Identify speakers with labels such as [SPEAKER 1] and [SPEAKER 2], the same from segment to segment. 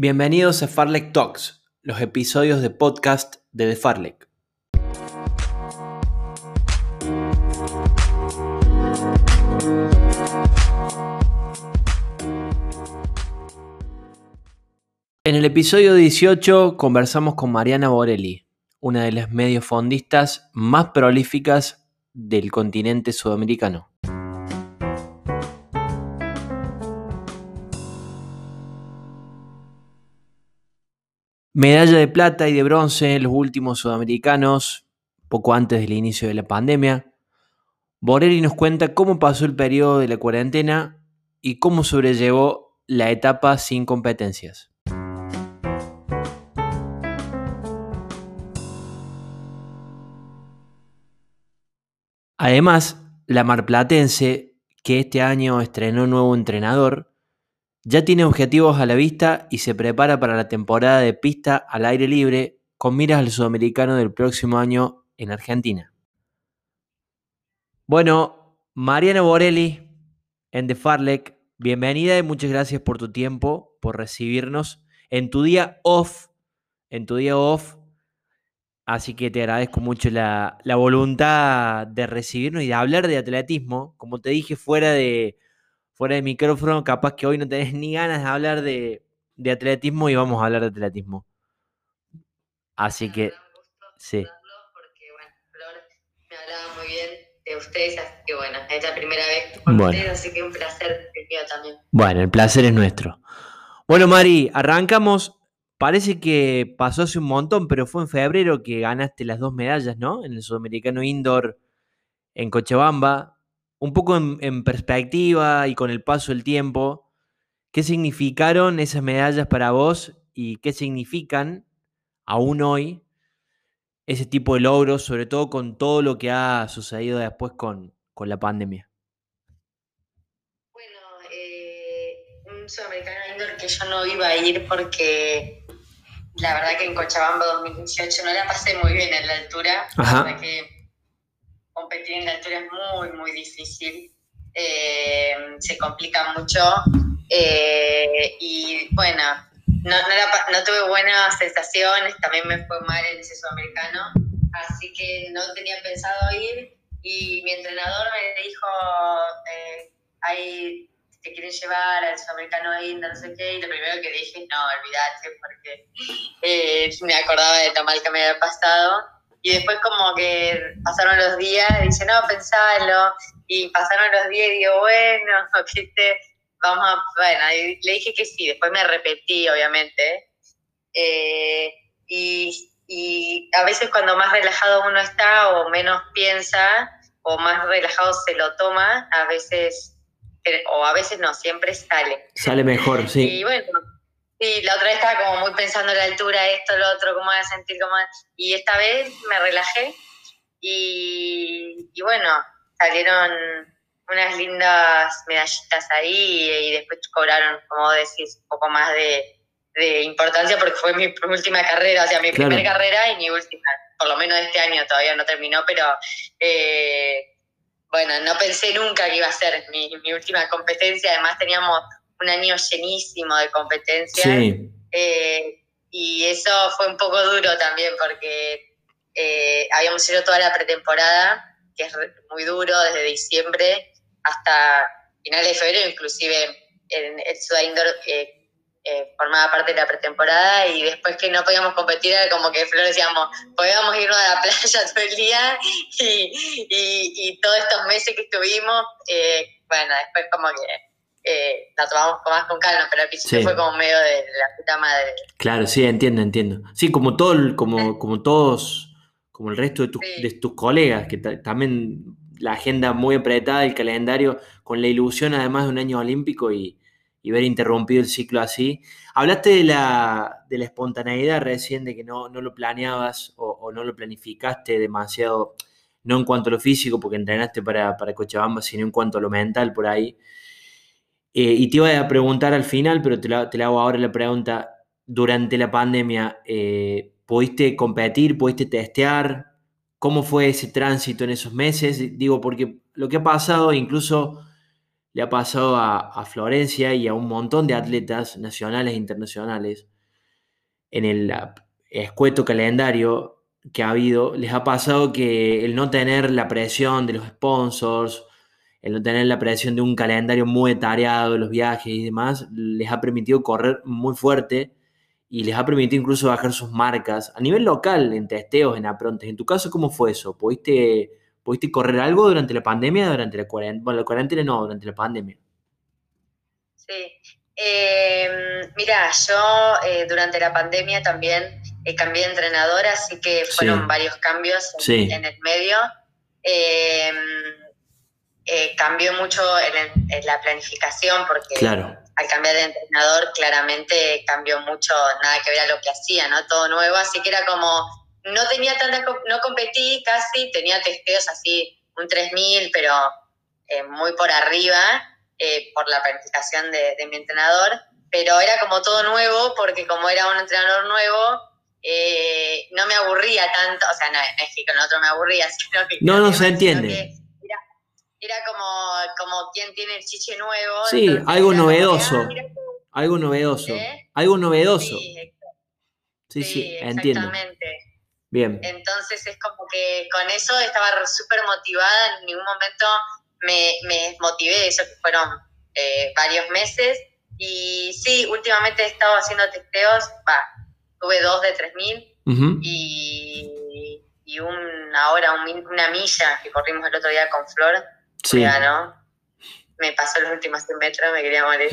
[SPEAKER 1] Bienvenidos a Farlek Talks, los episodios de podcast de The Farlek. En el episodio 18 conversamos con Mariana Borelli, una de las mediofondistas más prolíficas del continente sudamericano. Medalla de plata y de bronce en los últimos sudamericanos, poco antes del inicio de la pandemia. Borelli nos cuenta cómo pasó el periodo de la cuarentena y cómo sobrellevó la etapa sin competencias. Además, la marplatense, que este año estrenó nuevo entrenador, ya tiene objetivos a la vista y se prepara para la temporada de pista al aire libre con miras al sudamericano del próximo año en Argentina. Bueno, Mariano Borelli en The Farlek, bienvenida y muchas gracias por tu tiempo, por recibirnos en tu día off, en tu día off. Así que te agradezco mucho la, la voluntad de recibirnos y de hablar de atletismo. Como te dije, fuera de, fuera de micrófono, capaz que hoy no tenés ni ganas de hablar de, atletismo y vamos a hablar de atletismo. Así que, sí.
[SPEAKER 2] Porque, bueno, me hablaba muy bien de ustedes, así que bueno, es la primera vez con ustedes, así que un placer mío también.
[SPEAKER 1] Bueno, el placer es nuestro. Bueno, Mari, arrancamos. Parece que pasó hace un montón, pero fue en febrero que ganaste las dos medallas, ¿no? En el Sudamericano Indoor en Cochabamba un poco en, perspectiva y con el paso del tiempo, ¿qué significaron esas medallas para vos y qué significan aún hoy ese tipo de logros, sobre todo con todo lo que ha sucedido después con, la pandemia?
[SPEAKER 2] Bueno, eh, un sudamericano indoor que yo no iba a ir porque la verdad que en Cochabamba 2018 no la pasé muy bien en la altura. Ajá. que competir en la altura es muy, muy difícil. Eh, se complica mucho. Eh, y bueno, no, no, tuve buenas sensaciones, también me fue mal en ese sudamericano, así que no tenía pensado ir. Y mi entrenador me dijo, eh, ahí te quieren llevar al sudamericano ahí, no sé qué, y lo primero que dije, no, olvídate, porque eh, me acordaba de lo mal que me había pasado. Y después como que pasaron los días, y dice, no, pensalo. Y pasaron los días y digo, bueno, ¿viste? Vamos a, bueno, le dije que sí, después me repetí, obviamente. Eh, y, y a veces cuando más relajado uno está o menos piensa o más relajado se lo toma, a veces, o a veces no, siempre sale.
[SPEAKER 1] Sale mejor, sí.
[SPEAKER 2] Y bueno, Sí, la otra vez estaba como muy pensando en la altura, esto, lo otro, cómo voy a sentir, cómo... Y esta vez me relajé y, bueno, salieron unas lindas medallitas ahí y después cobraron, como decís, un poco más de, importancia porque fue mi última carrera, o sea, mi primera carrera y mi última, por lo menos este año todavía no terminó, pero eh, bueno, no pensé nunca que iba a ser mi, mi última competencia, además teníamos un año llenísimo de competencias. Eh, y eso fue un poco duro también porque eh, habíamos hecho toda la pretemporada, que es muy duro, desde diciembre hasta finales de febrero, inclusive en el Ciudad Indoor eh, formaba parte de la pretemporada y después que no podíamos competir era como que Flor decíamos, podíamos irnos a la playa todo el día y, y, todos estos meses que estuvimos, bueno, después como que eh, la tomamos más con calma, pero al principio fue como medio de la puta madre.
[SPEAKER 1] Claro, sí, entiendo, entiendo. Sí, como todo, como, como todos, como el resto de, de tus colegas, que también la agenda muy apretada, el calendario, con la ilusión además de un año olímpico y, y ver interrumpido el ciclo así. Hablaste de la, de la espontaneidad recién, de que no, no lo planeabas o, no lo planificaste demasiado, no en cuanto a lo físico, porque entrenaste para, para Cochabamba, sino en cuanto a lo mental por ahí. Eh, y te iba a preguntar al final, pero te la, hago ahora la pregunta. Durante la pandemia, eh, ¿pudiste competir? ¿Pudiste testear? ¿Cómo fue ese tránsito en esos meses? Digo, porque lo que ha pasado, incluso le ha pasado a, Florencia y a un montón de atletas nacionales e internacionales en el escueto calendario que ha habido, les ha pasado que el no tener la presión de los sponsors, el no tener la presión de un calendario muy detallado, los viajes y demás, les ha permitido correr muy fuerte y les ha permitido incluso bajar sus marcas a nivel local, en testeos, en aprontes. En tu caso, ¿cómo fue eso? ¿Pudiste, ¿pudiste correr algo durante la pandemia durante la cuarentena? Bueno, la cuarentena no, durante la pandemia.
[SPEAKER 2] Sí. Em, mira, yo eh, durante la pandemia también eh, cambié de entrenador, así que fueron varios cambios en, el medio. Eh, cambió mucho en, la planificación porque claro al cambiar de entrenador claramente cambió mucho, nada que ver a lo que hacía, ¿no? Todo nuevo, así que era como, no tenía tanta, no competí casi, tenía testeos así, un 3000, pero eh, muy por arriba, eh, por la planificación de, mi entrenador, pero era como todo nuevo, porque como era un entrenador nuevo, eh, no me aburría tanto, o sea, no, es que con otro me aburría, sino que...
[SPEAKER 1] No, no se entiende
[SPEAKER 2] era como, como quien tiene el chiche nuevo.
[SPEAKER 1] Sí, algo novedoso. algo novedoso. ¿Eh? Algo novedoso. Sí, sí, entiendo. Exactamente. Bien.
[SPEAKER 2] Entonces es como que con eso estaba súper motivada, en ningún momento me, me motivé, eso que fueron eh, varios meses. Y sí, últimamente he estado haciendo testeos, tuve dos de 3000 y, y una hora, una milla que corrimos el otro día con Flor, Sí. ¿no? Me pasó los últimos 100 metros, me quería morir.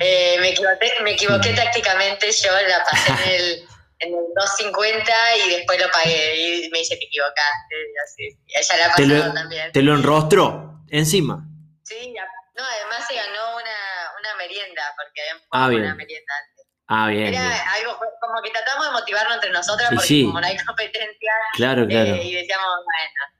[SPEAKER 2] Eh, me, equivoqué, me equivoqué tácticamente, yo la pasé en el, en el 250 y después lo pagué y me dice que equivocaste. Así. Ella la ha pasado también.
[SPEAKER 1] ¿Te lo enrostró encima?
[SPEAKER 2] Sí, no, además se ganó una, una merienda, porque habían ah, una merienda antes.
[SPEAKER 1] Ah, bien.
[SPEAKER 2] Era algo como que tratamos de motivarnos entre nosotras porque como no hay competencia.
[SPEAKER 1] Claro, claro.
[SPEAKER 2] Eh, y decíamos, bueno,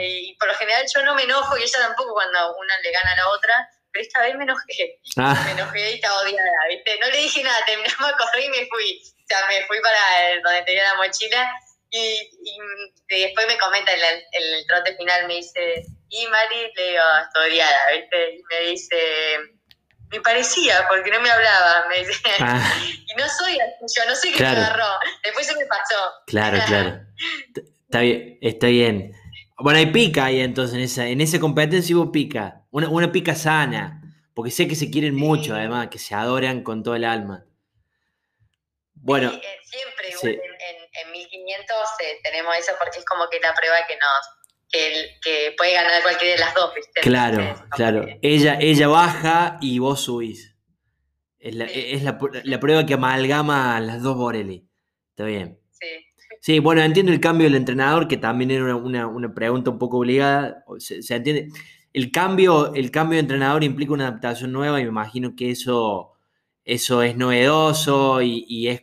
[SPEAKER 2] y por lo general yo no me enojo y ella tampoco cuando una le gana a la otra, pero esta vez me enojé. Ah. Me enojé y estaba odiada, ¿viste? No le dije nada, terminamos a correr y me fui. O sea, me fui para donde tenía la mochila y, después me comenta en el, trote final, me dice, y Mari, le digo, estoy odiada, ¿viste? Y me dice, me parecía, porque no me hablaba, me dice, ah. y no soy así, yo no sé qué me agarró, después se me pasó.
[SPEAKER 1] Claro, claro. Está bien, está bien. Bueno, hay pica ahí entonces, en esa, en esa competencia hubo pica. Una, una pica sana. Porque sé que se quieren mucho, además, que se adoran con todo el alma.
[SPEAKER 2] Bueno. Eh, siempre, En, en, 1500 eh, tenemos eso porque es como que la prueba que nos. Que, puede ganar cualquiera de las dos, ¿viste?
[SPEAKER 1] Claro, claro. Ella, ella baja y vos subís. Es, la, es la, la, prueba que amalgama a las dos Borelli. Está bien. Sí, bueno, entiendo el cambio del entrenador, que también era una, pregunta un poco obligada. Se, entiende. El cambio, el cambio de entrenador implica una adaptación nueva y me imagino que eso, eso es novedoso y, es,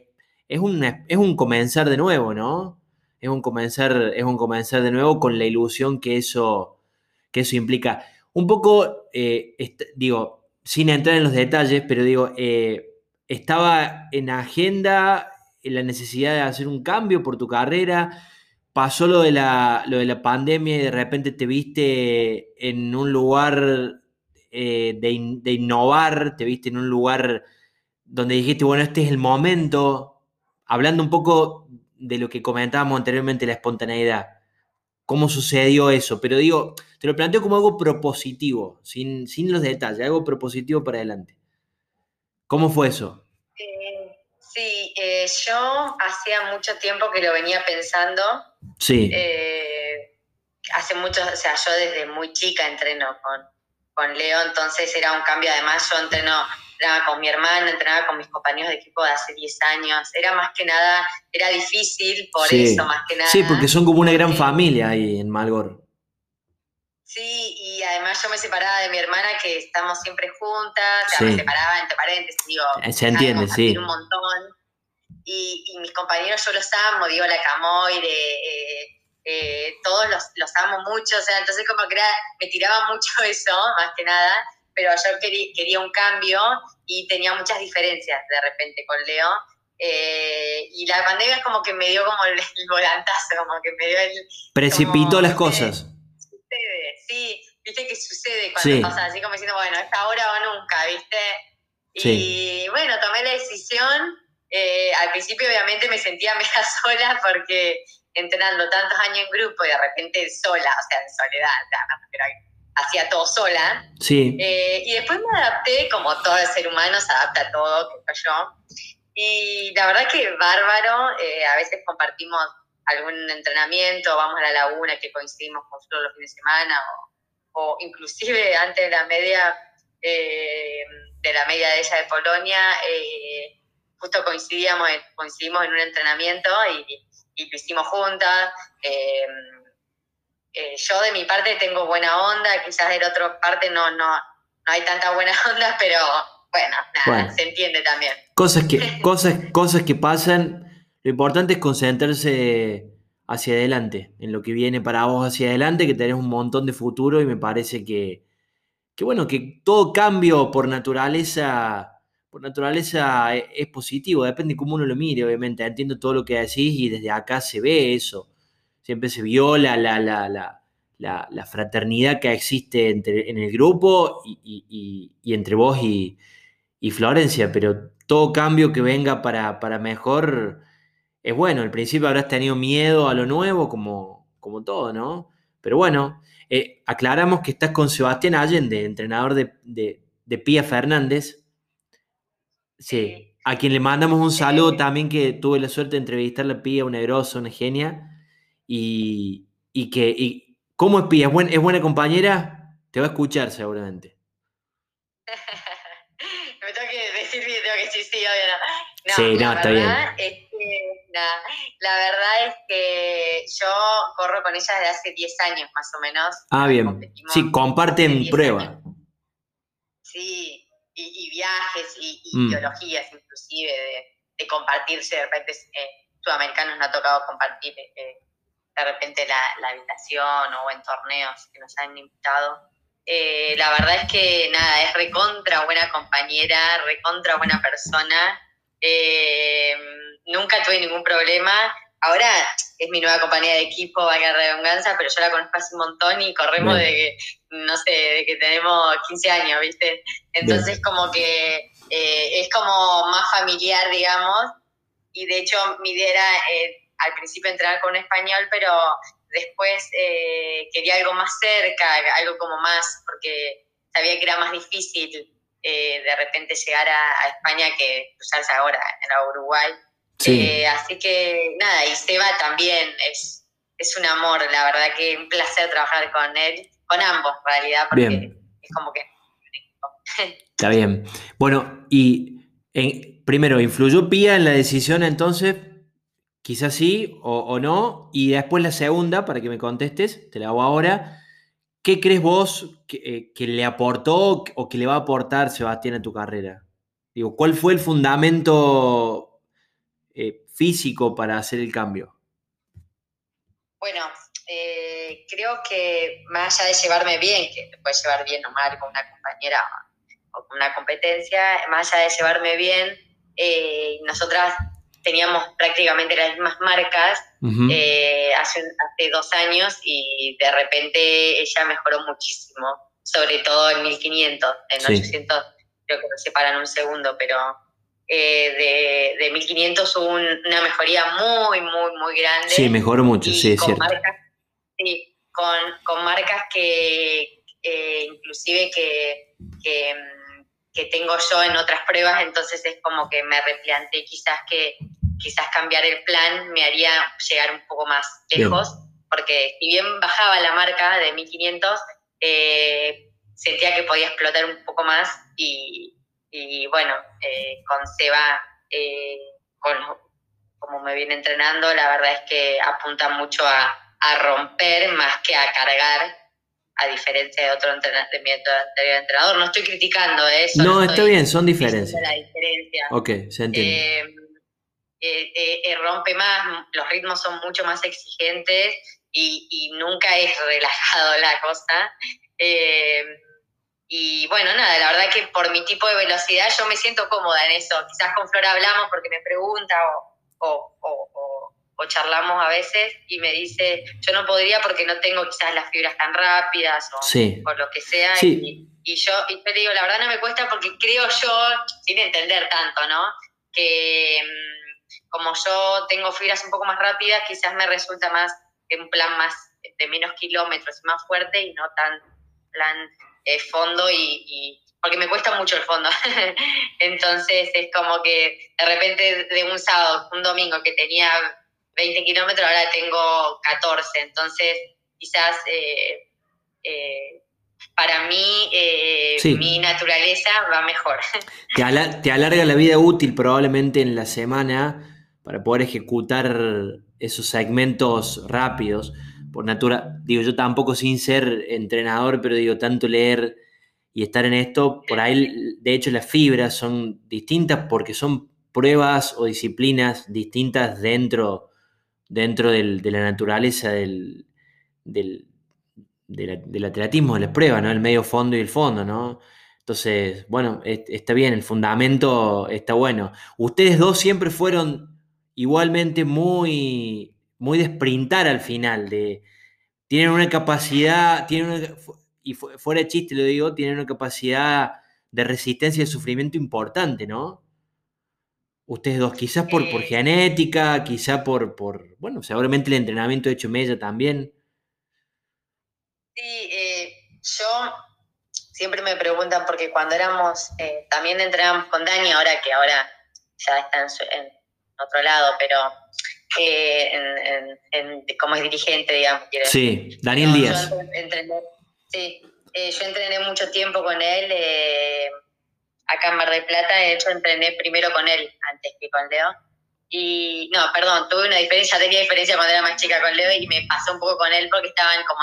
[SPEAKER 1] es, un, es un comenzar de nuevo, ¿no? Es un comenzar, es un comenzar de nuevo con la ilusión que eso, que eso implica. Un poco, eh, digo, sin entrar en los detalles, pero digo, eh, estaba en agenda la necesidad de hacer un cambio por tu carrera? ¿Pasó lo de la, lo de la pandemia y de repente te viste en un lugar eh, de, innovar? ¿Te viste en un lugar donde dijiste, bueno, este es el momento? Hablando un poco de lo que comentábamos anteriormente, la espontaneidad. ¿Cómo sucedió eso? Pero digo, te lo planteo como algo propositivo, sin, sin los detalles, algo propositivo para adelante. ¿Cómo fue eso?
[SPEAKER 2] Sí, eh, yo hacía mucho tiempo que lo venía pensando.
[SPEAKER 1] Sí.
[SPEAKER 2] Eh, hace mucho, o sea, yo desde muy chica entreno con, con Leo, entonces era un cambio. Además, yo entreno, entrenaba con mi hermana, entrenaba con mis compañeros de equipo de hace 10 años. Era más que nada, era difícil por eso, más que nada.
[SPEAKER 1] Sí, porque son como una gran familia ahí en Malgor.
[SPEAKER 2] Sí, y además yo me separaba de mi hermana, que estamos siempre juntas, o sea, me separaba entre paréntesis, digo,
[SPEAKER 1] eh, se entiende, sí.
[SPEAKER 2] un montón. Y, y, mis compañeros yo los amo, digo, la Camoire, eh, eh, todos los, los, amo mucho, o sea, entonces como que era, me tiraba mucho eso, más que nada, pero yo quería, quería un cambio y tenía muchas diferencias de repente con Leo. y la pandemia es como que me dio como el, volantazo, como que me dio el...
[SPEAKER 1] Precipitó las cosas
[SPEAKER 2] sí, viste que sucede cuando pasa así como diciendo, bueno, es ahora o nunca, ¿viste? Y bueno, tomé la decisión. Eh, al principio obviamente me sentía media sola porque entrenando tantos años en grupo y de repente sola, o sea, en soledad, pero hacía todo sola.
[SPEAKER 1] Sí.
[SPEAKER 2] Eh, y después me adapté, como todo el ser humano se adapta a todo, que yo. Y la verdad que bárbaro, eh, a veces compartimos algún entrenamiento, vamos a la laguna que coincidimos con Flor los fines de semana, o, inclusive antes de la media, eh, de la media de ella de Polonia, justo coincidíamos, coincidimos en un entrenamiento y, y lo hicimos juntas. Eh, yo de mi parte tengo buena onda, quizás de la otra parte no, no, no hay tanta buena onda, pero bueno, nada, se entiende también.
[SPEAKER 1] Cosas que, cosas, cosas que pasan, lo importante es concentrarse hacia adelante, en lo que viene para vos hacia adelante, que tenés un montón de futuro y me parece que, que bueno, que todo cambio por naturaleza, por naturaleza es, es positivo, depende de cómo uno lo mire, obviamente, entiendo todo lo que decís y desde acá se ve eso. Siempre se viola la, la, fraternidad que existe entre, en el grupo y, entre vos y, Florencia, pero todo cambio que venga para, mejor es bueno. Al principio habrás tenido miedo a lo nuevo, como, como todo, ¿no? Pero bueno, eh, aclaramos que estás con Sebastián Allende, entrenador de, de, Pía Fernández. Sí, a quien le mandamos un saludo también, que tuve la suerte de entrevistarle a Pía, una grosa, una genia y, y que, y, ¿cómo es Pía? ¿Es, buena compañera? Te va a escuchar seguramente.
[SPEAKER 2] Me tengo que decir tengo que decir sí, obvio no.
[SPEAKER 1] sí, no, está bien.
[SPEAKER 2] Es que, la verdad es que yo corro con ella desde hace 10 años más o menos.
[SPEAKER 1] Ah, bien. Sí, comparten prueba.
[SPEAKER 2] Sí, y, viajes y, mm. ideologías inclusive de, de, compartirse. De repente, eh, sudamericanos nos ha tocado compartir eh, de repente la, habitación o en torneos que nos han invitado. Eh, la verdad es que nada, es recontra buena compañera, recontra buena persona. Eh, nunca tuve ningún problema. Ahora es mi nueva compañía de equipo, vaya redundancia, pero yo la conozco hace un montón y corremos de que, no sé, de que tenemos 15 años, ¿viste? Entonces como que eh, es como más familiar, digamos. Y de hecho mi idea era al principio entrar con español, pero después eh, quería algo más cerca, algo como más, porque sabía que era más difícil eh, de repente llegar a, España que cruzarse ahora en Uruguay. Eh, así que nada, y Seba también es, es un amor, la verdad que un placer trabajar con él, con ambos en realidad, porque es como que...
[SPEAKER 1] Está bien. Bueno, y primero, ¿influyó Pía en la decisión entonces Quizás sí o, no. Y después la segunda, para que me contestes, te la hago ahora. ¿Qué crees vos que, eh, le aportó o que le va a aportar Sebastián a tu carrera? Digo, ¿cuál fue el fundamento eh, físico para hacer el cambio?
[SPEAKER 2] Bueno, eh, creo que más allá de llevarme bien, que te puedes llevar bien o mal con una compañera o con una competencia, más allá de llevarme bien, nosotras teníamos prácticamente las mismas marcas eh, hace, hace dos años y de repente ella mejoró muchísimo, sobre todo en 1500, en 800 creo que nos separan un segundo, pero eh, de, de 1500 hubo una mejoría muy, muy, muy grande.
[SPEAKER 1] Sí, mejoró mucho, sí, es cierto.
[SPEAKER 2] sí, con, con marcas que eh, inclusive que, que que tengo yo en otras pruebas, entonces es como que me replanteé quizás que quizás cambiar el plan me haría llegar un poco más lejos, porque si bien bajaba la marca de 1500, eh, sentía que podía explotar un poco más y, bueno, eh, con Seba, eh, con, como me viene entrenando, la verdad es que apunta mucho a, a romper más que a cargar a diferencia de otro entrenador. No estoy criticando eso.
[SPEAKER 1] No, está bien, son diferencias.
[SPEAKER 2] La diferencia.
[SPEAKER 1] Ok, se entiende.
[SPEAKER 2] Eh, eh, eh, rompe más, los ritmos son mucho más exigentes y, nunca es relajado la cosa. Y bueno, nada, la verdad que por mi tipo de velocidad yo me siento cómoda en eso. Quizás con Flora hablamos porque me pregunta o, o charlamos a veces y me dice, yo no podría porque no tengo quizás las fibras tan rápidas o, lo que sea. Y, yo, y te digo, la verdad no me cuesta porque creo yo, sin entender tanto, ¿no? Que mm, como yo tengo fibras un poco más rápidas, quizás me resulta más un plan más de menos kilómetros y más fuerte y no tan plan eh, fondo y, porque me cuesta mucho el fondo. Entonces es como que de repente de un sábado, un domingo que tenía 20 kilómetros, ahora tengo 14. Entonces quizás eh, eh, para mí mi naturaleza va mejor.
[SPEAKER 1] Te, te alarga la vida útil probablemente en la semana para poder ejecutar esos segmentos rápidos por natura, digo, yo tampoco sin ser entrenador, pero digo, tanto leer y estar en esto, por ahí, de hecho, las fibras son distintas porque son pruebas o disciplinas distintas dentro, dentro de la naturaleza del, del, atletismo, de las pruebas, ¿no? El medio fondo y el fondo, ¿no? Entonces, bueno, está bien, el fundamento está bueno. Ustedes dos siempre fueron igualmente muy muy de sprintar al final, de, tienen una capacidad, tienen y fuera de chiste lo digo, tienen una capacidad de resistencia y de sufrimiento importante, ¿no? Ustedes dos, quizás por, por genética, quizás por, por, bueno, seguramente el entrenamiento hecho Mella también.
[SPEAKER 2] Sí, eh, yo siempre me preguntan, porque cuando éramos, eh, también entrenamos con Dani, ahora que ahora ya está en otro lado, pero eh, en, como es dirigente, digamos.
[SPEAKER 1] Sí, Daniel Díaz.
[SPEAKER 2] Yo entrené, sí, eh, yo entrené mucho tiempo con él eh, acá en Mar del Plata, de hecho entrené primero con él antes que con Leo. Y no, perdón, tuve una diferencia, tenía diferencia cuando era más chica con Leo y me pasó un poco con él porque estaban como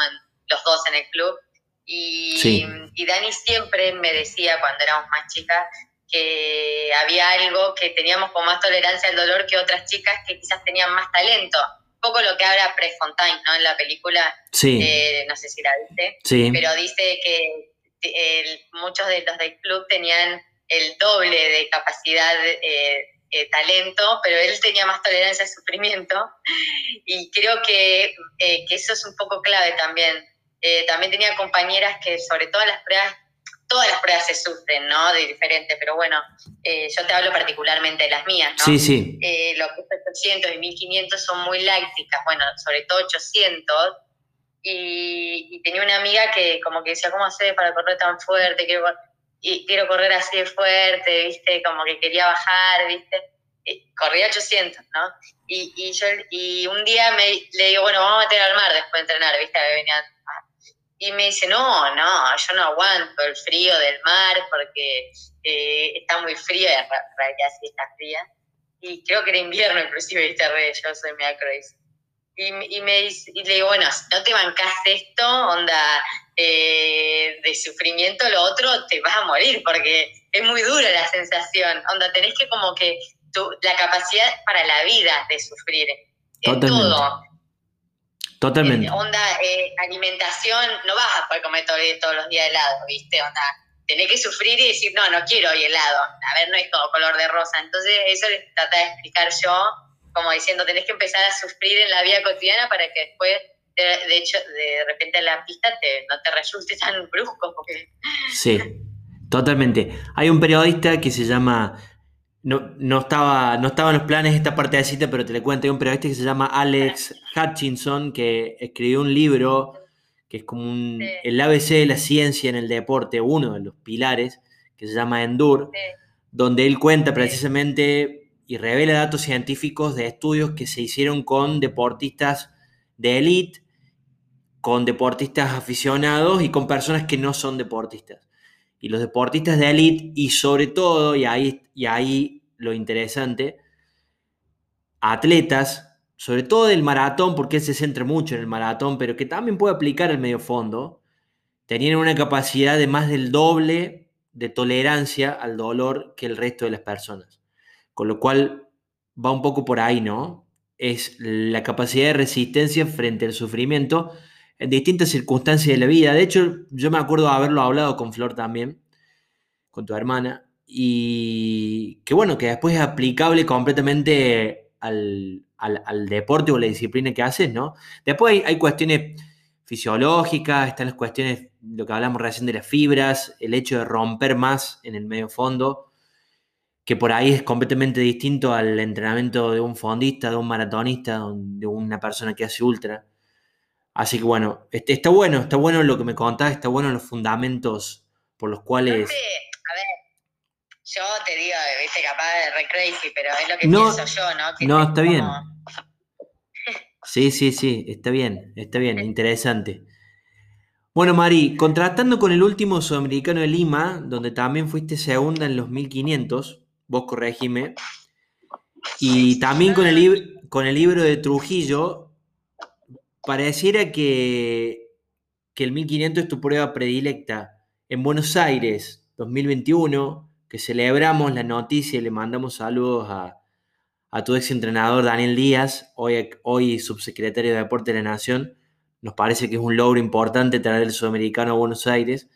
[SPEAKER 2] los dos en el club. Y, y Dani siempre me decía cuando éramos más chicas que había algo que teníamos con más tolerancia al dolor que otras chicas que quizás tenían más talento. Un poco lo que habla Prefontaine, ¿no? En la película,
[SPEAKER 1] sí.
[SPEAKER 2] Eh, no sé si la viste,
[SPEAKER 1] sí.
[SPEAKER 2] pero dice que muchos de los del club tenían el doble de capacidad, eh, eh, talento, pero él tenía más tolerancia al sufrimiento y creo que, que eso es un poco clave también. también tenía compañeras que sobre todo las pruebas todas las pruebas se sufren, ¿no? De diferente, pero bueno, eh, yo te hablo particularmente de las mías, ¿no?
[SPEAKER 1] Sí, sí.
[SPEAKER 2] Eh, los 800 y 1500 son muy lácticas, bueno, sobre todo 800. Y, tenía una amiga que como que decía, ¿cómo hacer para correr tan fuerte? Quiero, y quiero correr así de fuerte, ¿viste? Como que quería bajar, ¿viste? corría 800, ¿no? Y, y, yo, y un día me, le digo, bueno, vamos a meter al mar después de entrenar, ¿viste? venía y me dice, no, no, yo no aguanto el frío del mar porque eh, está muy fría, en realidad sí está fría. Y creo que era invierno inclusive, viste, re, yo soy mega crazy. Y, y, me dice, y le digo, bueno, si no te bancas esto, onda eh, de sufrimiento, lo otro te vas a morir porque es muy dura la sensación. Onda, tenés que como que tu, la capacidad para la vida de sufrir. En todo
[SPEAKER 1] Totalmente. Eh,
[SPEAKER 2] onda, eh, alimentación, no vas a poder comer todos los días helado, ¿viste? Onda, tenés que sufrir y decir, no, no quiero hoy helado. A ver, no es todo color de rosa. Entonces, eso les trata de explicar yo, como diciendo, tenés que empezar a sufrir en la vida cotidiana para que después, de, hecho, de repente en la pista te, no te resulte tan brusco. Porque...
[SPEAKER 1] Sí, totalmente. Hay un periodista que se llama no, no, estaba, no estaba en los planes esta parte de cita, pero te le cuento. Hay un periodista que se llama Alex Hutchinson que escribió un libro que es como un, el ABC de la ciencia en el deporte, uno de los pilares, que se llama Endure, donde él cuenta precisamente y revela datos científicos de estudios que se hicieron con deportistas de élite, con deportistas aficionados y con personas que no son deportistas. Y los deportistas de élite y sobre todo, y ahí, y ahí lo interesante, atletas, sobre todo del maratón, porque él se centra mucho en el maratón, pero que también puede aplicar el medio fondo, tenían una capacidad de más del doble de tolerancia al dolor que el resto de las personas. Con lo cual va un poco por ahí, ¿no? Es la capacidad de resistencia frente al sufrimiento en distintas circunstancias de la vida. De hecho, yo me acuerdo haberlo hablado con Flor también, con tu hermana, y que bueno, que después es aplicable completamente al, al, deporte o la disciplina que haces, ¿no? Después hay, cuestiones fisiológicas, están las cuestiones, lo que hablamos recién de las fibras, el hecho de romper más en el medio fondo, que por ahí es completamente distinto al entrenamiento de un fondista, de un maratonista, de una persona que hace ultra. Así que bueno, este, está bueno, está bueno lo que me contás, está bueno los fundamentos por los cuales...
[SPEAKER 2] A ver, yo te digo, viste, capaz de re crazy, pero es lo que pienso yo, ¿no?
[SPEAKER 1] no, está bien. Sí, sí, sí, está bien, está bien, interesante. Bueno, Mari, contrastando con el último sudamericano de Lima, donde también fuiste segunda en los 1500, vos corregime, y también con el, con el libro de Trujillo, pareciera que, que el 1500 es tu prueba predilecta en Buenos Aires 2021, que celebramos la noticia y le mandamos saludos a, tu ex entrenador Daniel Díaz, hoy, hoy subsecretario de Deporte de la Nación. Nos parece que es un logro importante traer el sudamericano a Buenos Aires.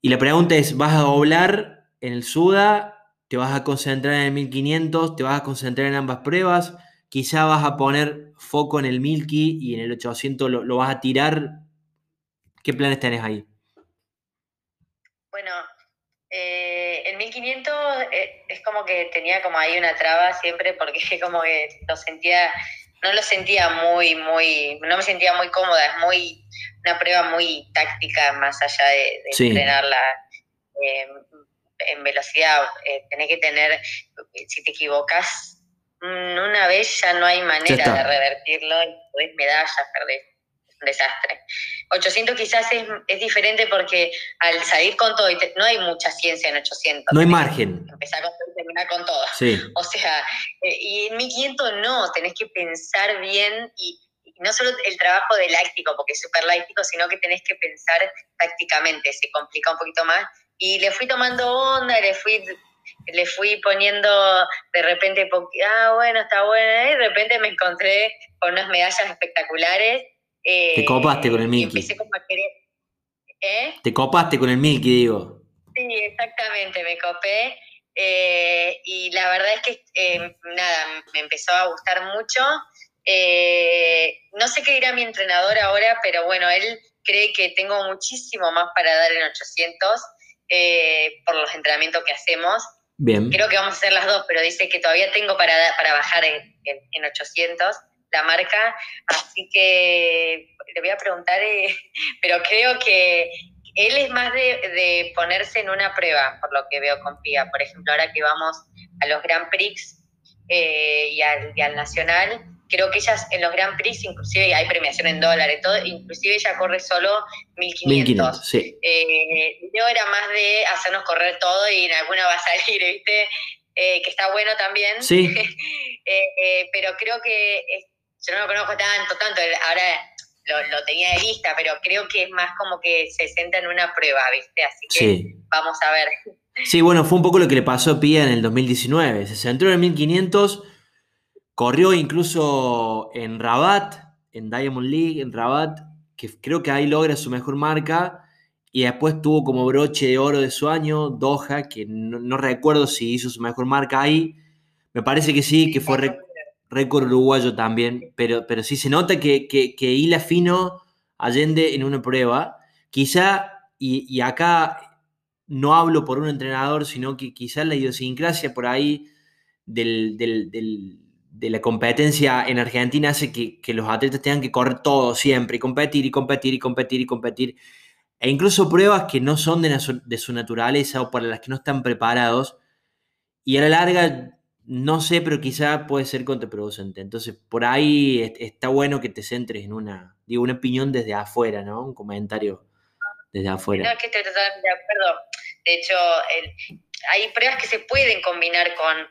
[SPEAKER 1] Y la pregunta es, ¿vas a doblar en el Suda? ¿Te vas a concentrar en el 1500? ¿Te vas a concentrar en ambas pruebas? Quizá vas a poner foco en el Milky y en el 800 lo, lo vas a tirar. ¿Qué planes tenés ahí?
[SPEAKER 2] Bueno, eh, el 1500 eh, es como que tenía como ahí una traba siempre porque como que lo sentía, no lo sentía muy, muy, no me sentía muy cómoda, es muy, una prueba muy táctica más allá de, entrenarla em, en velocidad. Eh, tenés que tener, si te equivocas una vez ya no hay manera de revertirlo y medallas, perdés desastre. 800 quizás es, es, diferente porque al salir con todo, no hay mucha ciencia en 800.
[SPEAKER 1] No hay margen.
[SPEAKER 2] Empezar con todo y terminar con todo. O sea, eh, y en 1500 no, tenés que pensar bien y, no solo el trabajo de láctico, porque es súper láctico, sino que tenés que pensar tácticamente, se complica un poquito más. Y le fui tomando onda, le fui le fui poniendo de repente, ah, bueno, está buena, y de repente me encontré con unas medallas espectaculares
[SPEAKER 1] te eh, copaste con el Milky.
[SPEAKER 2] ¿Eh?
[SPEAKER 1] Te copaste con el Milky, digo.
[SPEAKER 2] Sí, exactamente, me copé. Eh, y la verdad es que, nada, me empezó a gustar mucho. no sé qué dirá mi entrenador ahora, pero bueno, él cree que tengo muchísimo más para dar en 800 por los entrenamientos que hacemos. Creo que vamos a hacer las dos, pero dice que todavía tengo para, para bajar en, en 800 la marca, así que le voy a preguntar, eh, pero creo que él es más de, ponerse en una prueba, por lo que veo con Pia. Por ejemplo, ahora que vamos a los Grand Prix eh, y, al, Nacional, creo que ella en los Grand Prix, inclusive hay premiación en dólares, todo, inclusive ella corre solo 1500. sí. Eh, yo era más de hacernos correr todo y en alguna va a salir, ¿viste? que está bueno también.
[SPEAKER 1] Sí.
[SPEAKER 2] pero creo que yo no lo conozco tanto, tanto, ahora lo, tenía de vista, pero creo que es más como que se sienta en una prueba, ¿viste? Así que vamos a ver.
[SPEAKER 1] Sí, bueno, fue un poco lo que le pasó a Pia en el 2019. Se centró en el 1500, corrió incluso en Rabat, en Diamond League, en Rabat, que creo que ahí logra su mejor marca. Y después tuvo como broche de oro de su año Doha, que no, recuerdo si hizo su mejor marca ahí. Me parece que sí, que fue, récord uruguayo también, pero, pero sí se nota que, que, que hila fino Allende en una prueba. Quizá, y, acá no hablo por un entrenador, sino que quizá la idiosincrasia por ahí del, de la competencia en Argentina hace que, que, los atletas tengan que correr todo siempre, y competir, y competir, y competir, y competir. E incluso pruebas que no son de, de su naturaleza o para las que no están preparados. Y a la larga no sé, pero quizá puede ser contraproducente. Entonces, por ahí está bueno que te centres en una, digo, una opinión desde afuera, ¿no? Un comentario desde afuera.
[SPEAKER 2] No, es que estoy totalmente de acuerdo. De hecho, hay pruebas que se pueden combinar con,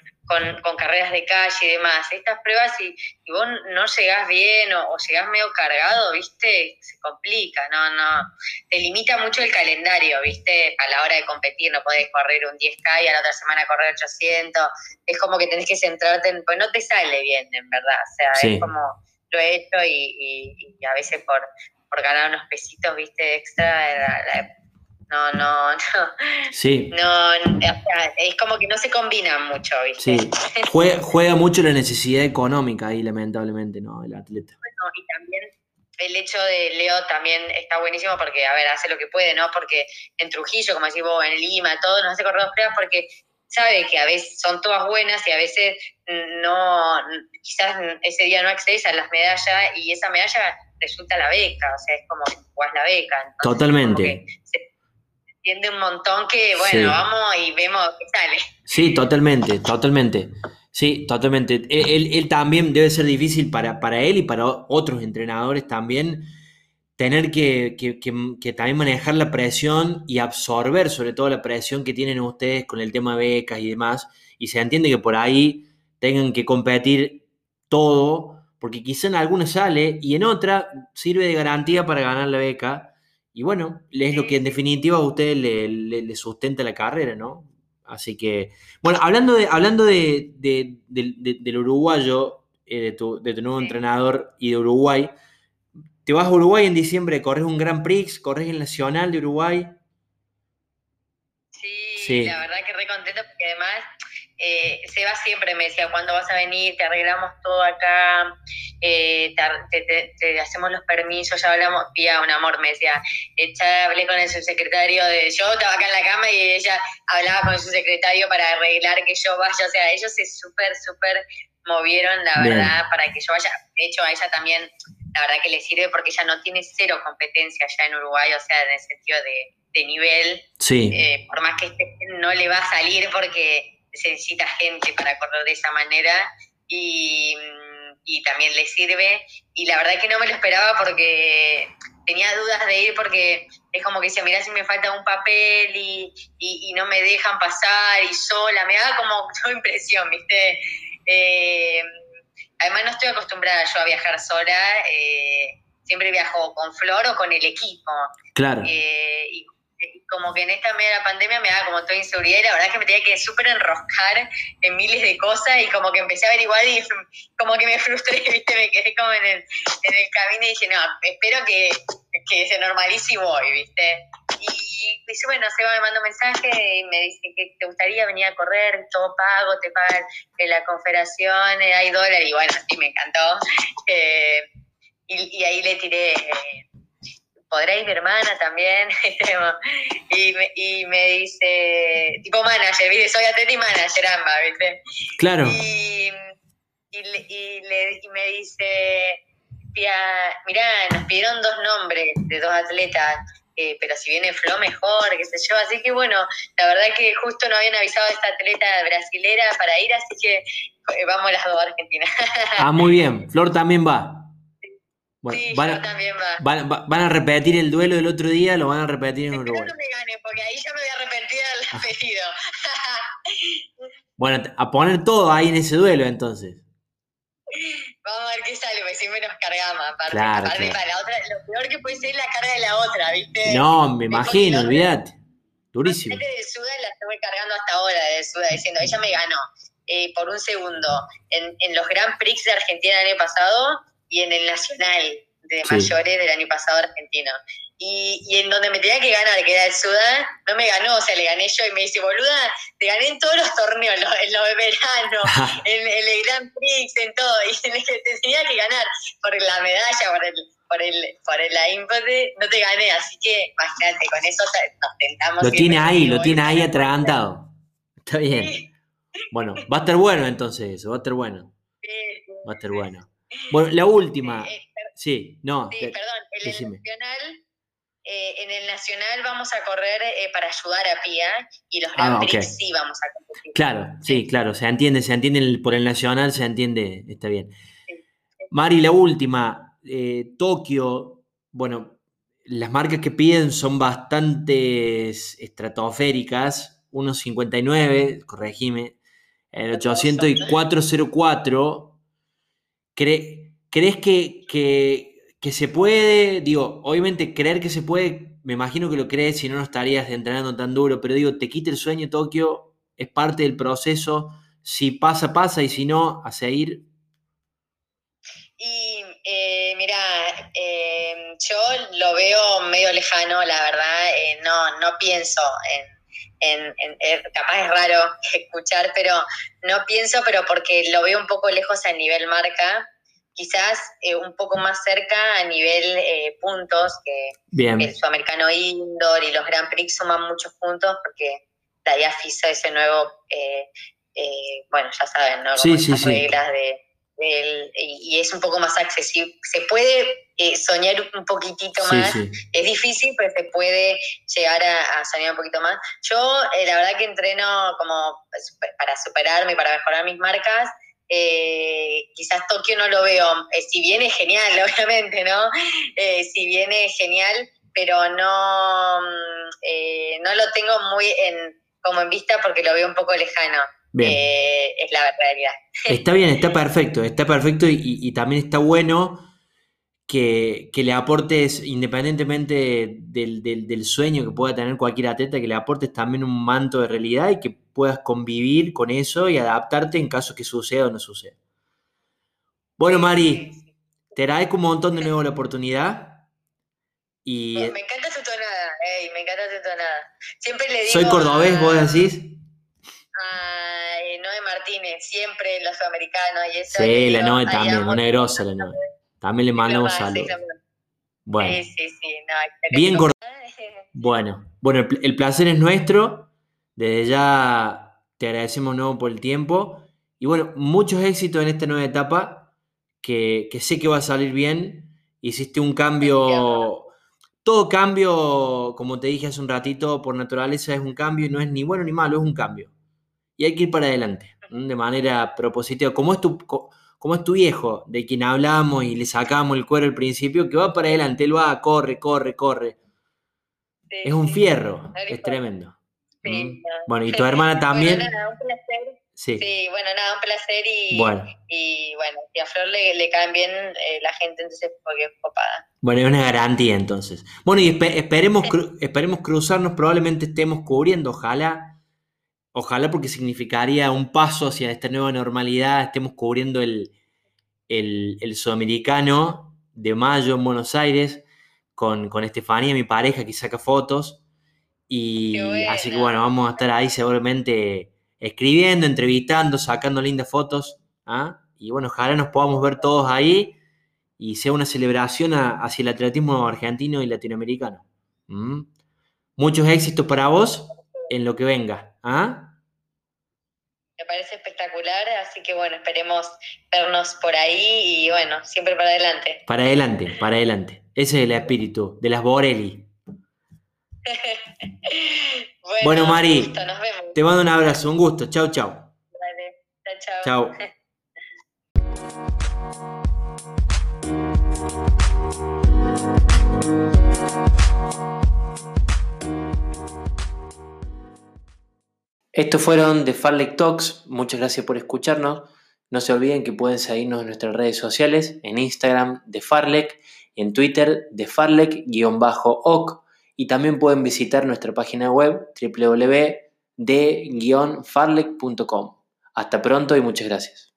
[SPEAKER 2] con, carreras de calle y demás. Estas pruebas, si, vos no llegás bien o, o, llegás medio cargado, ¿viste? Se complica, no, no. Te limita mucho el calendario, ¿viste? A la hora de competir, no podés correr un 10K y a la otra semana correr 800. Es como que tenés que centrarte en. Pues no te sale bien, en verdad. O sea, es como. Lo he hecho y, a veces por, por ganar unos pesitos, ¿viste? Extra, no, no, no.
[SPEAKER 1] Sí.
[SPEAKER 2] No, es como que no se combinan mucho, ¿viste?
[SPEAKER 1] Sí. Juega, mucho la necesidad económica ahí, lamentablemente, ¿no? El atleta.
[SPEAKER 2] Bueno, y también el hecho de Leo también está buenísimo porque, a ver, hace lo que puede, ¿no? Porque en Trujillo, como decís vos, en Lima, todo, nos hace correr dos pruebas porque sabe que a veces son todas buenas y a veces no, quizás ese día no accedes a las medallas y esa medalla resulta la beca, o sea, es como jugás la beca.
[SPEAKER 1] Totalmente.
[SPEAKER 2] Se entiende un montón que, bueno, vamos y vemos qué sale.
[SPEAKER 1] Sí, totalmente, totalmente. Sí, totalmente. Él, él, también debe ser difícil para, para él y para otros entrenadores también tener que, también manejar la presión y absorber sobre todo la presión que tienen ustedes con el tema de becas y demás. Y se entiende que por ahí tengan que competir todo, porque quizá en alguna sale y en otra sirve de garantía para ganar la beca. Y bueno, es lo que en definitiva a usted le, sustenta la carrera, ¿no? Así que, bueno, hablando de, hablando de, del uruguayo, eh, de, tu, de tu nuevo entrenador y de Uruguay, te vas a Uruguay en diciembre, corres un Gran Prix, corres el Nacional de Uruguay.
[SPEAKER 2] Sí, la verdad que re contento porque además eh, Seba siempre me decía, ¿cuándo vas a venir? Te arreglamos todo acá, eh, te, hacemos los permisos, ya hablamos, tía, un amor, me decía, ya hablé con el subsecretario de, yo estaba acá en la cama y ella hablaba con el subsecretario para arreglar que yo vaya, o sea, ellos se súper, súper movieron, la verdad, para que yo vaya, de hecho a ella también la verdad que le sirve porque ella no tiene cero competencia allá en Uruguay, o sea, en el sentido de, nivel.
[SPEAKER 1] Sí.
[SPEAKER 2] Eh, por más que no le va a salir porque se necesita gente para correr de esa manera y, también le sirve. Y la verdad que no me lo esperaba porque tenía dudas de ir porque es como que decía, mirá si me falta un papel y, y, no me dejan pasar y sola, me da como toda impresión, ¿viste? Eh, Además no estoy acostumbrada yo a viajar sola, eh, siempre viajo con Flor o con el equipo.
[SPEAKER 1] Claro.
[SPEAKER 2] Eh, y como que en esta media pandemia me da como toda inseguridad y la verdad es que me tenía que súper enroscar en miles de cosas y como que empecé a averiguar y como que me frustré, ¿viste? Me quedé como en el, en el camino y dije, no, espero que, que se normalice y voy, ¿viste? Y dice, bueno, Seba me manda un mensaje y me dice que te gustaría venir a correr, todo pago, te pagan la confederación, eh, hay dólares, y bueno, sí, me encantó. Eh, y, ahí le tiré, eh, ¿podrá ir mi hermana también? y, me, y me dice, tipo manager, ¿viste? Soy atleta y manager ambas, ¿viste?
[SPEAKER 1] Claro.
[SPEAKER 2] Y, y, le, y me dice, mirá, nos pidieron dos nombres de dos atletas eh, pero si viene Flo mejor, qué sé yo. Así que bueno, la verdad que justo no habían avisado a esta atleta brasilera para ir, así que eh, vamos las dos a Argentina.
[SPEAKER 1] ah, muy bien. Flor también va.
[SPEAKER 2] Sí, van, también va.
[SPEAKER 1] Van, a repetir el duelo del otro día, lo van a repetir en Uruguay.
[SPEAKER 2] no me gane, porque ahí ya me voy a arrepentir del apellido.
[SPEAKER 1] bueno, a poner todo ahí en ese duelo entonces.
[SPEAKER 2] Vamos a ver qué sale, porque siempre nos cargamos. Aparte, claro, aparte Para la otra, lo peor que puede ser es la carga de la otra, ¿viste?
[SPEAKER 1] No, me imagino, olvídate. Durísimo.
[SPEAKER 2] La de Suda la estoy cargando hasta ahora de Suda, diciendo, ella me ganó eh, por un segundo en, en los Grand Prix de Argentina el año pasado y en el Nacional de mayores del año pasado argentino. Y, y, en donde me tenía que ganar, que era el Sudán, no me ganó, o sea, le gané yo y me dice, boluda, te gané en todos los torneos, en los de verano, en, el Grand Prix, en todo, y en el que te tenía que ganar por la medalla, por el, por el, por el no te gané, así que imagínate, con eso nos tentamos.
[SPEAKER 1] Lo tiene ahí, lo tiene ahí atragantado. Está bien. Bueno, va a estar bueno entonces eso, va a estar bueno. Va a estar bueno. Bueno, la última. Eh, eh, sí, no.
[SPEAKER 2] Sí, perdón, el nacional eh, en el Nacional vamos a correr eh, para ayudar a Pia y los Grand ah, Prix sí vamos a competir.
[SPEAKER 1] Claro, sí, claro, se entiende, se entiende por el Nacional, se entiende, está bien. Mari, la última, eh, Tokio, bueno, las marcas que piden son bastante estratosféricas, 1.59, corregime, el 800 y 404. ¿Crees que, que que se puede, digo, obviamente creer que se puede, me imagino que lo crees, si no, no estarías entrenando tan duro, pero digo, te quita el sueño Tokio, es parte del proceso, si pasa, pasa, y si no, a seguir.
[SPEAKER 2] Y eh, mira, eh, yo lo veo medio lejano, la verdad, eh, no, no pienso en, en, capaz es raro escuchar, pero no pienso, pero porque lo veo un poco lejos a nivel marca, quizás eh, un poco más cerca a nivel eh, puntos, que el sudamericano indoor y los Grand Prix suman muchos puntos porque IAF hizo ese nuevo, bueno, ya saben, ¿no?
[SPEAKER 1] sí, sí,
[SPEAKER 2] reglas de y es un poco más accesible. Se puede eh, soñar un poquitito más, es difícil, pero se puede llegar a, soñar un poquito más. Yo, eh, la verdad que entreno como para superarme, para mejorar mis marcas. Eh, quizás Tokio no lo veo, si viene genial, obviamente, ¿no? si viene genial, pero no, mm, no lo tengo muy en, como en vista porque lo veo un poco lejano. Eh, es la realidad.
[SPEAKER 1] Está bien, está perfecto, está perfecto y, también está bueno que, le aportes, independientemente del, sueño que pueda tener cualquier atleta, que le aportes también un manto de realidad y que puedas convivir con eso y adaptarte en caso que suceda o no suceda. Bueno, Mari, te agradezco un montón de nuevo la oportunidad. Y...
[SPEAKER 2] Me encanta tu tonada, me encanta tu tonada. Siempre le digo.
[SPEAKER 1] Soy cordobés, vos decís
[SPEAKER 2] Siempre los americanos y eso.
[SPEAKER 1] Sí, la Noé también, una grosa la Noé. También le mandamos saludos. Bueno.
[SPEAKER 2] Sí, sí, sí.
[SPEAKER 1] Bien corto. Bueno, bueno, el, placer es nuestro. Desde ya te agradecemos nuevo por el tiempo. Y bueno, muchos éxitos en esta nueva etapa, que, que sé que va a salir bien. Hiciste un cambio, todo cambio, como te dije hace un ratito, por naturaleza es un cambio y no es ni bueno ni malo, es un cambio y hay que ir para adelante, de manera propositiva. Como es tu, como es tu viejo, de quien hablamos y le sacamos el cuero al principio, que va para adelante, él va, corre, corre, corre. es un fierro, es tremendo. Bueno, y tu hermana también.
[SPEAKER 2] Bueno, nada, un placer. Sí. bueno, nada, un placer y bueno, y, bueno si a Flor le, caen bien eh, la gente, entonces porque es copada.
[SPEAKER 1] Bueno, es una garantía entonces. Bueno, y esperemos, esperemos cruzarnos, probablemente estemos cubriendo, ojalá Ojalá porque significaría un paso hacia esta nueva normalidad, estemos cubriendo el, sudamericano de mayo en Buenos Aires con, con Estefanía, mi pareja, que saca fotos. Y así que bueno, vamos a estar ahí seguramente escribiendo, entrevistando, sacando lindas fotos. ¿ah? Y bueno, ojalá nos podamos ver todos ahí y sea una celebración hacia el atletismo argentino y latinoamericano. ¿Mm? Muchos éxitos para vos en lo que venga. ¿Ah?
[SPEAKER 2] Me parece espectacular, así que bueno, esperemos vernos por ahí y bueno, siempre para adelante.
[SPEAKER 1] Para adelante, para adelante. Ese es el espíritu de las Borelli. bueno, Mari, te mando un abrazo, un gusto. Chau, chau.
[SPEAKER 2] Vale, chao, chao.
[SPEAKER 1] Estos fueron The Farlek Talks. Muchas gracias por escucharnos. No se olviden que pueden seguirnos en nuestras redes sociales, en Instagram de Farlek, en Twitter de Farlek-oc y también pueden visitar nuestra página web www.de-farlek.com. Hasta pronto y muchas gracias.